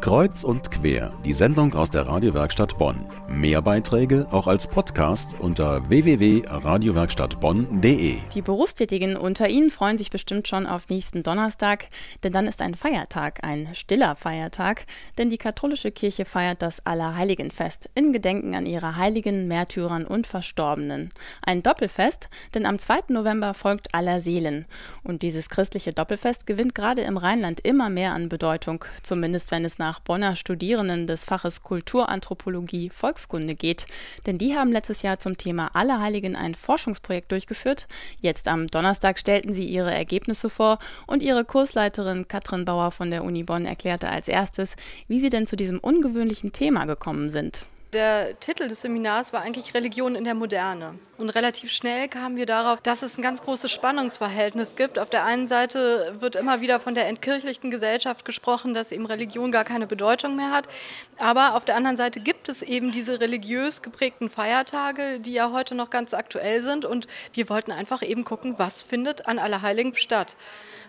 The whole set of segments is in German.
Kreuz und quer, die Sendung aus der Radiowerkstatt Bonn. Mehr Beiträge auch als Podcast unter www.radiowerkstattbonn.de. Die Berufstätigen unter Ihnen freuen sich bestimmt schon auf nächsten Donnerstag, denn dann ist ein Feiertag, ein stiller Feiertag, denn die katholische Kirche feiert das Allerheiligenfest in Gedenken an ihre Heiligen, Märtyrern und Verstorbenen. Ein Doppelfest, denn am 2. November folgt Allerseelen. Und dieses christliche Doppelfest gewinnt gerade im Rheinland immer mehr an Bedeutung, zumindest wenn es nach nach Bonner Studierenden des Faches Kulturanthropologie Volkskunde geht, denn die haben letztes Jahr zum Thema Allerheiligen ein Forschungsprojekt durchgeführt. Jetzt am Donnerstag stellten sie ihre Ergebnisse vor und ihre Kursleiterin Katrin Bauer von der Uni Bonn erklärte als erstes, wie sie denn zu diesem ungewöhnlichen Thema gekommen sind. Der Titel des Seminars war eigentlich Religion in der Moderne. Und relativ schnell kamen wir darauf, dass es ein ganz großes Spannungsverhältnis gibt. Auf der einen Seite wird immer wieder von der entkirchlichten Gesellschaft gesprochen, dass eben Religion gar keine Bedeutung mehr hat. Aber auf der anderen Seite gibt es eben diese religiös geprägten Feiertage, die ja heute noch ganz aktuell sind. Und wir wollten einfach eben gucken, was findet an Allerheiligen statt.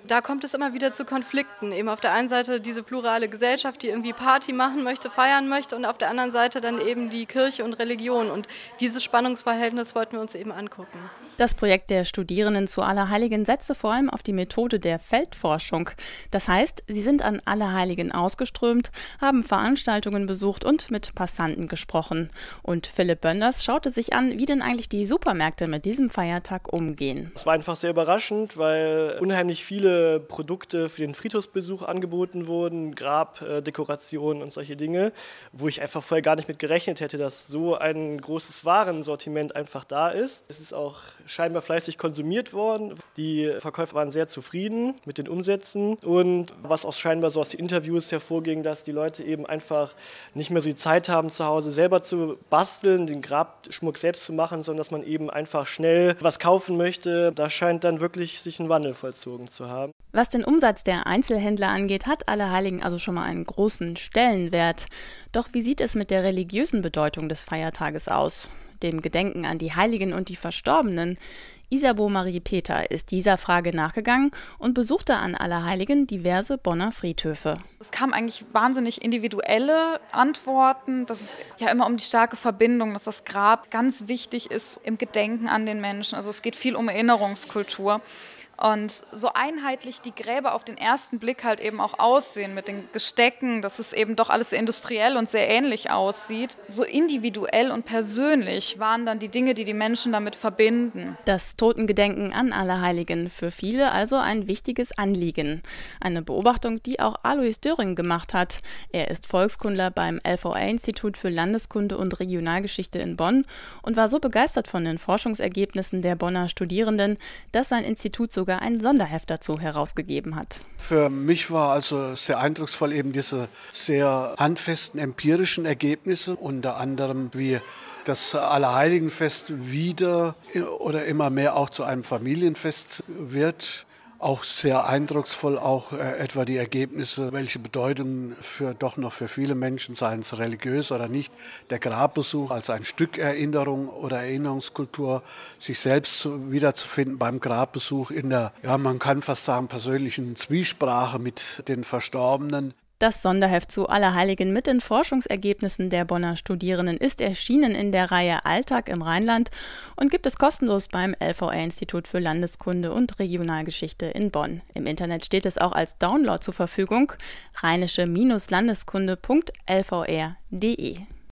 Da kommt es immer wieder zu Konflikten. Eben auf der einen Seite diese plurale Gesellschaft, die irgendwie Party machen möchte, feiern möchte und auf der anderen Seite dann eben die Kirche und Religion. Und dieses Spannungsverhältnis wollten wir uns eben angucken. Das Projekt der Studierenden zu Allerheiligen setzte vor allem auf die Methode der Feldforschung. Das heißt, sie sind an Allerheiligen ausgeströmt, haben Veranstaltungen besucht und mit Passanten gesprochen. Und Philipp Bönders schaute sich an, wie denn eigentlich die Supermärkte mit diesem Feiertag umgehen. Es war einfach sehr überraschend, weil unheimlich viele Produkte für den Friedhofsbesuch angeboten wurden, Grabdekorationen und solche Dinge, wo ich einfach vorher gar nicht mit gerechnet hätte, dass so ein großes Warensortiment einfach da ist. Es ist auch scheinbar fleißig konsumiert worden. Die Verkäufer waren sehr zufrieden mit den Umsätzen und was auch scheinbar so aus den Interviews hervorging, dass die Leute eben einfach nicht mehr so die Zeit haben, zu Hause selber zu basteln, den Grabschmuck selbst zu machen, sondern dass man eben einfach schnell was kaufen möchte. Da scheint dann wirklich sich ein Wandel vollzogen zu haben. Was den Umsatz der Einzelhändler angeht, hat Allerheiligen also schon mal einen großen Stellenwert. Doch wie sieht es mit der religiösen Bedeutung des Feiertages aus? dem Gedenken an die Heiligen und die Verstorbenen. Isabeau Marie Peter ist dieser Frage nachgegangen und besuchte an Allerheiligen diverse Bonner Friedhöfe. Es kamen eigentlich wahnsinnig individuelle Antworten. Das ist ja immer um die starke Verbindung, dass das Grab ganz wichtig ist im Gedenken an den Menschen. Also es geht viel um Erinnerungskultur. Und so einheitlich die Gräber auf den ersten Blick halt eben auch aussehen mit den Gestecken, dass es eben doch alles industriell und sehr ähnlich aussieht, so individuell und persönlich waren dann die Dinge, die die Menschen damit verbinden. Das Totengedenken an Allerheiligen für viele also ein wichtiges Anliegen. Eine Beobachtung, die auch Alois Döring gemacht hat. Er ist Volkskundler beim LVR-Institut für Landeskunde und Regionalgeschichte in Bonn und war so begeistert von den Forschungsergebnissen der Bonner Studierenden, dass sein Institut sogar sogar ein Sonderheft dazu herausgegeben hat. Für mich war also sehr eindrucksvoll eben diese sehr handfesten empirischen Ergebnisse, unter anderem wie das Allerheiligenfest wieder oder immer mehr auch zu einem Familienfest wird auch sehr eindrucksvoll, auch äh, etwa die Ergebnisse, welche Bedeutung für doch noch für viele Menschen, seien es religiös oder nicht, der Grabbesuch als ein Stück Erinnerung oder Erinnerungskultur, sich selbst zu, wiederzufinden beim Grabbesuch in der, ja, man kann fast sagen, persönlichen Zwiesprache mit den Verstorbenen. Das Sonderheft zu Allerheiligen mit den Forschungsergebnissen der Bonner Studierenden ist erschienen in der Reihe Alltag im Rheinland und gibt es kostenlos beim LVR-Institut für Landeskunde und Regionalgeschichte in Bonn. Im Internet steht es auch als Download zur Verfügung rheinische-landeskunde.lvr.de.